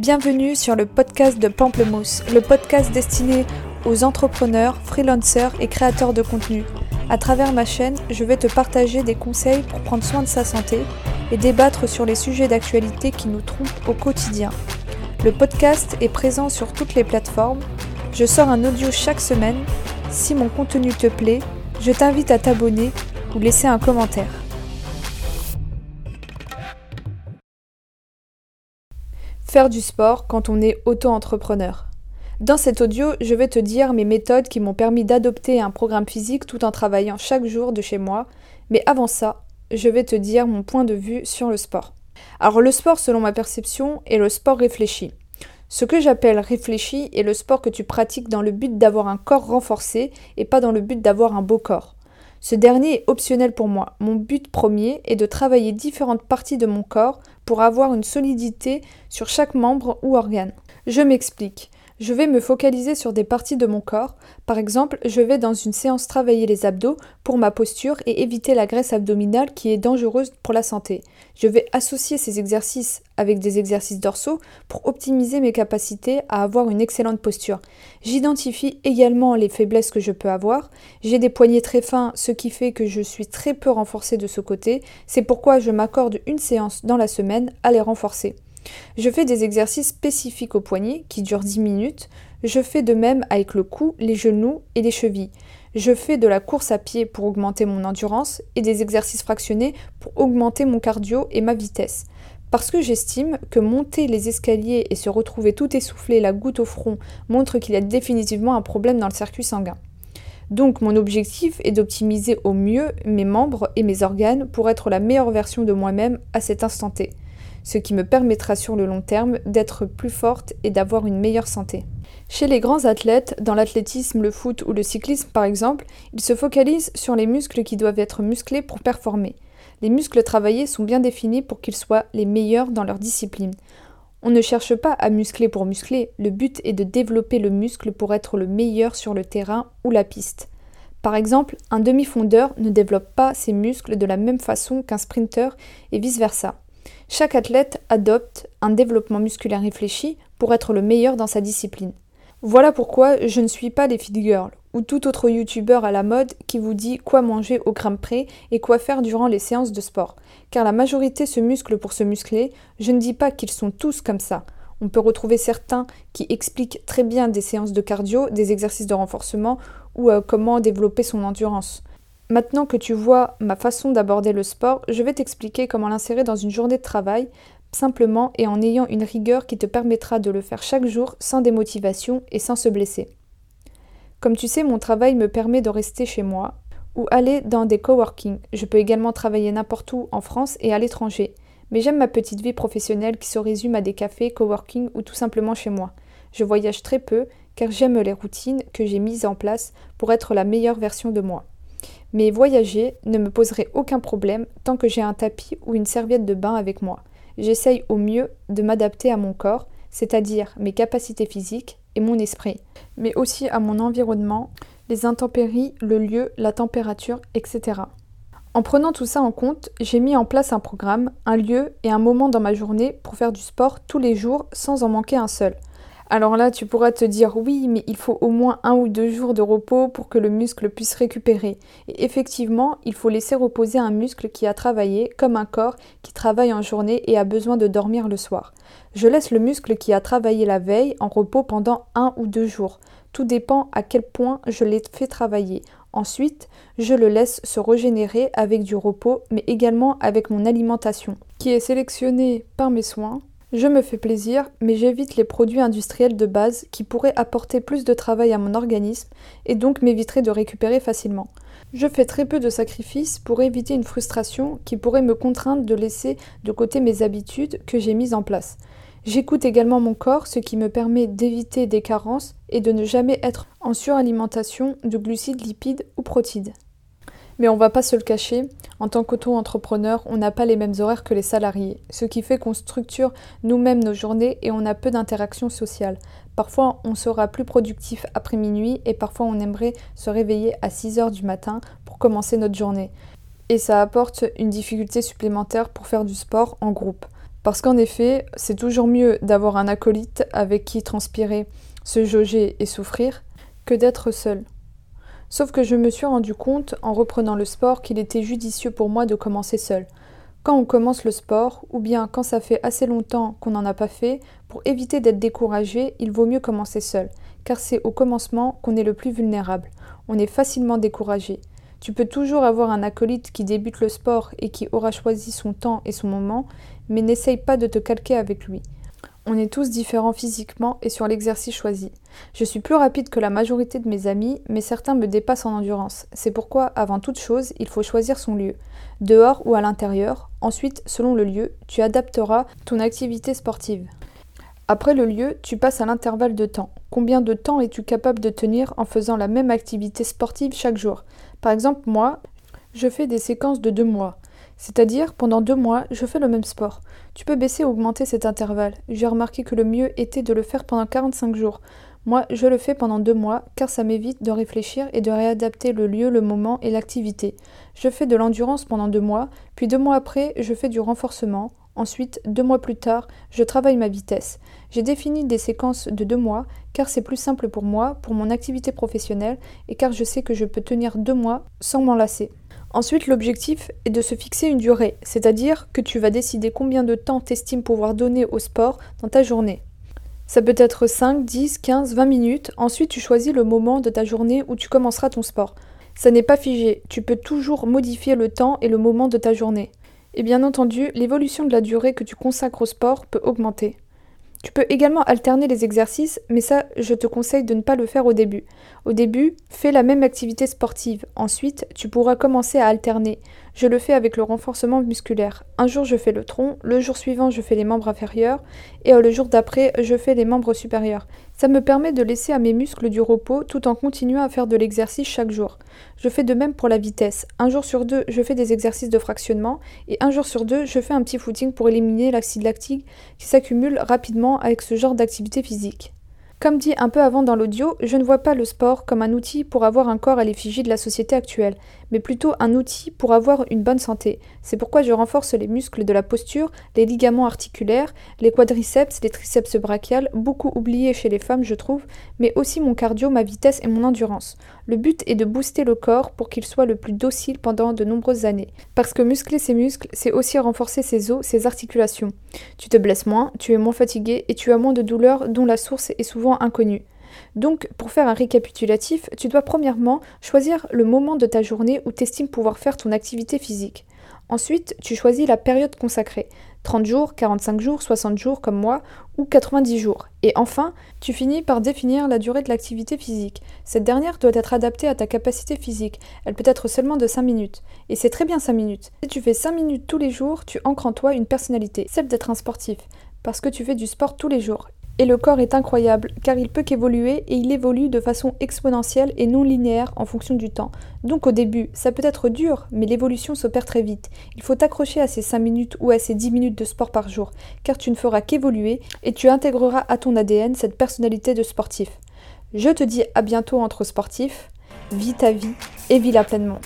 Bienvenue sur le podcast de Pamplemousse, le podcast destiné aux entrepreneurs, freelancers et créateurs de contenu. À travers ma chaîne, je vais te partager des conseils pour prendre soin de sa santé et débattre sur les sujets d'actualité qui nous trompent au quotidien. Le podcast est présent sur toutes les plateformes. Je sors un audio chaque semaine. Si mon contenu te plaît, je t'invite à t'abonner ou laisser un commentaire. Faire du sport quand on est auto-entrepreneur. Dans cet audio, je vais te dire mes méthodes qui m'ont permis d'adopter un programme physique tout en travaillant chaque jour de chez moi. Mais avant ça, je vais te dire mon point de vue sur le sport. Alors le sport, selon ma perception, est le sport réfléchi. Ce que j'appelle réfléchi est le sport que tu pratiques dans le but d'avoir un corps renforcé et pas dans le but d'avoir un beau corps. Ce dernier est optionnel pour moi. Mon but premier est de travailler différentes parties de mon corps pour avoir une solidité sur chaque membre ou organe. Je m'explique. Je vais me focaliser sur des parties de mon corps. Par exemple, je vais dans une séance travailler les abdos pour ma posture et éviter la graisse abdominale qui est dangereuse pour la santé. Je vais associer ces exercices avec des exercices dorsaux pour optimiser mes capacités à avoir une excellente posture. J'identifie également les faiblesses que je peux avoir. J'ai des poignets très fins, ce qui fait que je suis très peu renforcée de ce côté. C'est pourquoi je m'accorde une séance dans la semaine à les renforcer. Je fais des exercices spécifiques aux poignets qui durent 10 minutes. Je fais de même avec le cou, les genoux et les chevilles. Je fais de la course à pied pour augmenter mon endurance et des exercices fractionnés pour augmenter mon cardio et ma vitesse. Parce que j'estime que monter les escaliers et se retrouver tout essoufflé, la goutte au front, montre qu'il y a définitivement un problème dans le circuit sanguin. Donc mon objectif est d'optimiser au mieux mes membres et mes organes pour être la meilleure version de moi-même à cet instant T ce qui me permettra sur le long terme d'être plus forte et d'avoir une meilleure santé. Chez les grands athlètes, dans l'athlétisme, le foot ou le cyclisme par exemple, ils se focalisent sur les muscles qui doivent être musclés pour performer. Les muscles travaillés sont bien définis pour qu'ils soient les meilleurs dans leur discipline. On ne cherche pas à muscler pour muscler, le but est de développer le muscle pour être le meilleur sur le terrain ou la piste. Par exemple, un demi-fondeur ne développe pas ses muscles de la même façon qu'un sprinter et vice-versa. Chaque athlète adopte un développement musculaire réfléchi pour être le meilleur dans sa discipline. Voilà pourquoi je ne suis pas les feed girls ou tout autre youtubeur à la mode qui vous dit quoi manger au gramme près et quoi faire durant les séances de sport. Car la majorité se muscle pour se muscler, je ne dis pas qu'ils sont tous comme ça. On peut retrouver certains qui expliquent très bien des séances de cardio, des exercices de renforcement ou euh, comment développer son endurance. Maintenant que tu vois ma façon d'aborder le sport, je vais t'expliquer comment l'insérer dans une journée de travail, simplement et en ayant une rigueur qui te permettra de le faire chaque jour sans démotivation et sans se blesser. Comme tu sais, mon travail me permet de rester chez moi ou aller dans des coworking. Je peux également travailler n'importe où en France et à l'étranger. Mais j'aime ma petite vie professionnelle qui se résume à des cafés, coworking ou tout simplement chez moi. Je voyage très peu car j'aime les routines que j'ai mises en place pour être la meilleure version de moi. Mais voyager ne me poserait aucun problème tant que j'ai un tapis ou une serviette de bain avec moi. J'essaye au mieux de m'adapter à mon corps, c'est-à-dire mes capacités physiques et mon esprit, mais aussi à mon environnement, les intempéries, le lieu, la température, etc. En prenant tout ça en compte, j'ai mis en place un programme, un lieu et un moment dans ma journée pour faire du sport tous les jours sans en manquer un seul. Alors là, tu pourras te dire oui, mais il faut au moins un ou deux jours de repos pour que le muscle puisse récupérer. Et effectivement, il faut laisser reposer un muscle qui a travaillé, comme un corps qui travaille en journée et a besoin de dormir le soir. Je laisse le muscle qui a travaillé la veille en repos pendant un ou deux jours. Tout dépend à quel point je l'ai fait travailler. Ensuite, je le laisse se régénérer avec du repos, mais également avec mon alimentation, qui est sélectionnée par mes soins je me fais plaisir, mais j'évite les produits industriels de base qui pourraient apporter plus de travail à mon organisme et donc m'éviteraient de récupérer facilement. Je fais très peu de sacrifices pour éviter une frustration qui pourrait me contraindre de laisser de côté mes habitudes que j'ai mises en place. J'écoute également mon corps, ce qui me permet d'éviter des carences et de ne jamais être en suralimentation de glucides, lipides ou protides. Mais on va pas se le cacher, en tant qu'auto-entrepreneur, on n'a pas les mêmes horaires que les salariés, ce qui fait qu'on structure nous-mêmes nos journées et on a peu d'interactions sociales. Parfois, on sera plus productif après minuit et parfois on aimerait se réveiller à 6 heures du matin pour commencer notre journée. Et ça apporte une difficulté supplémentaire pour faire du sport en groupe. Parce qu'en effet, c'est toujours mieux d'avoir un acolyte avec qui transpirer, se jauger et souffrir, que d'être seul. Sauf que je me suis rendu compte, en reprenant le sport, qu'il était judicieux pour moi de commencer seul. Quand on commence le sport, ou bien quand ça fait assez longtemps qu'on n'en a pas fait, pour éviter d'être découragé, il vaut mieux commencer seul, car c'est au commencement qu'on est le plus vulnérable. On est facilement découragé. Tu peux toujours avoir un acolyte qui débute le sport et qui aura choisi son temps et son moment, mais n'essaye pas de te calquer avec lui. On est tous différents physiquement et sur l'exercice choisi. Je suis plus rapide que la majorité de mes amis, mais certains me dépassent en endurance. C'est pourquoi, avant toute chose, il faut choisir son lieu, dehors ou à l'intérieur. Ensuite, selon le lieu, tu adapteras ton activité sportive. Après le lieu, tu passes à l'intervalle de temps. Combien de temps es-tu capable de tenir en faisant la même activité sportive chaque jour? Par exemple, moi, je fais des séquences de deux mois. C'est-à-dire, pendant deux mois, je fais le même sport. Tu peux baisser ou augmenter cet intervalle. J'ai remarqué que le mieux était de le faire pendant 45 jours. Moi, je le fais pendant deux mois, car ça m'évite de réfléchir et de réadapter le lieu, le moment et l'activité. Je fais de l'endurance pendant deux mois, puis deux mois après, je fais du renforcement. Ensuite, deux mois plus tard, je travaille ma vitesse. J'ai défini des séquences de deux mois car c'est plus simple pour moi, pour mon activité professionnelle et car je sais que je peux tenir deux mois sans m'en lasser. Ensuite, l'objectif est de se fixer une durée, c'est-à-dire que tu vas décider combien de temps t'estimes pouvoir donner au sport dans ta journée. Ça peut être 5, 10, 15, 20 minutes. Ensuite, tu choisis le moment de ta journée où tu commenceras ton sport. Ça n'est pas figé, tu peux toujours modifier le temps et le moment de ta journée. Et bien entendu, l'évolution de la durée que tu consacres au sport peut augmenter. Tu peux également alterner les exercices, mais ça, je te conseille de ne pas le faire au début. Au début, fais la même activité sportive. Ensuite, tu pourras commencer à alterner. Je le fais avec le renforcement musculaire. Un jour, je fais le tronc, le jour suivant, je fais les membres inférieurs, et le jour d'après, je fais les membres supérieurs. Ça me permet de laisser à mes muscles du repos tout en continuant à faire de l'exercice chaque jour. Je fais de même pour la vitesse. Un jour sur deux, je fais des exercices de fractionnement et un jour sur deux, je fais un petit footing pour éliminer l'acide lactique qui s'accumule rapidement avec ce genre d'activité physique. Comme dit un peu avant dans l'audio, je ne vois pas le sport comme un outil pour avoir un corps à l'effigie de la société actuelle, mais plutôt un outil pour avoir une bonne santé. C'est pourquoi je renforce les muscles de la posture, les ligaments articulaires, les quadriceps, les triceps brachiales, beaucoup oubliés chez les femmes je trouve, mais aussi mon cardio, ma vitesse et mon endurance. Le but est de booster le corps pour qu'il soit le plus docile pendant de nombreuses années. Parce que muscler ses muscles, c'est aussi renforcer ses os, ses articulations. Tu te blesses moins, tu es moins fatigué et tu as moins de douleurs dont la source est souvent inconnue. Donc, pour faire un récapitulatif, tu dois premièrement choisir le moment de ta journée où tu estimes pouvoir faire ton activité physique. Ensuite, tu choisis la période consacrée. 30 jours, 45 jours, 60 jours comme moi, ou 90 jours. Et enfin, tu finis par définir la durée de l'activité physique. Cette dernière doit être adaptée à ta capacité physique. Elle peut être seulement de 5 minutes. Et c'est très bien 5 minutes. Si tu fais 5 minutes tous les jours, tu ancres en toi une personnalité, celle d'être un sportif, parce que tu fais du sport tous les jours. Et le corps est incroyable, car il peut qu'évoluer et il évolue de façon exponentielle et non linéaire en fonction du temps. Donc au début, ça peut être dur, mais l'évolution s'opère très vite. Il faut t'accrocher à ces 5 minutes ou à ces 10 minutes de sport par jour, car tu ne feras qu'évoluer et tu intégreras à ton ADN cette personnalité de sportif. Je te dis à bientôt entre sportifs, vis ta vie et vis-la pleinement.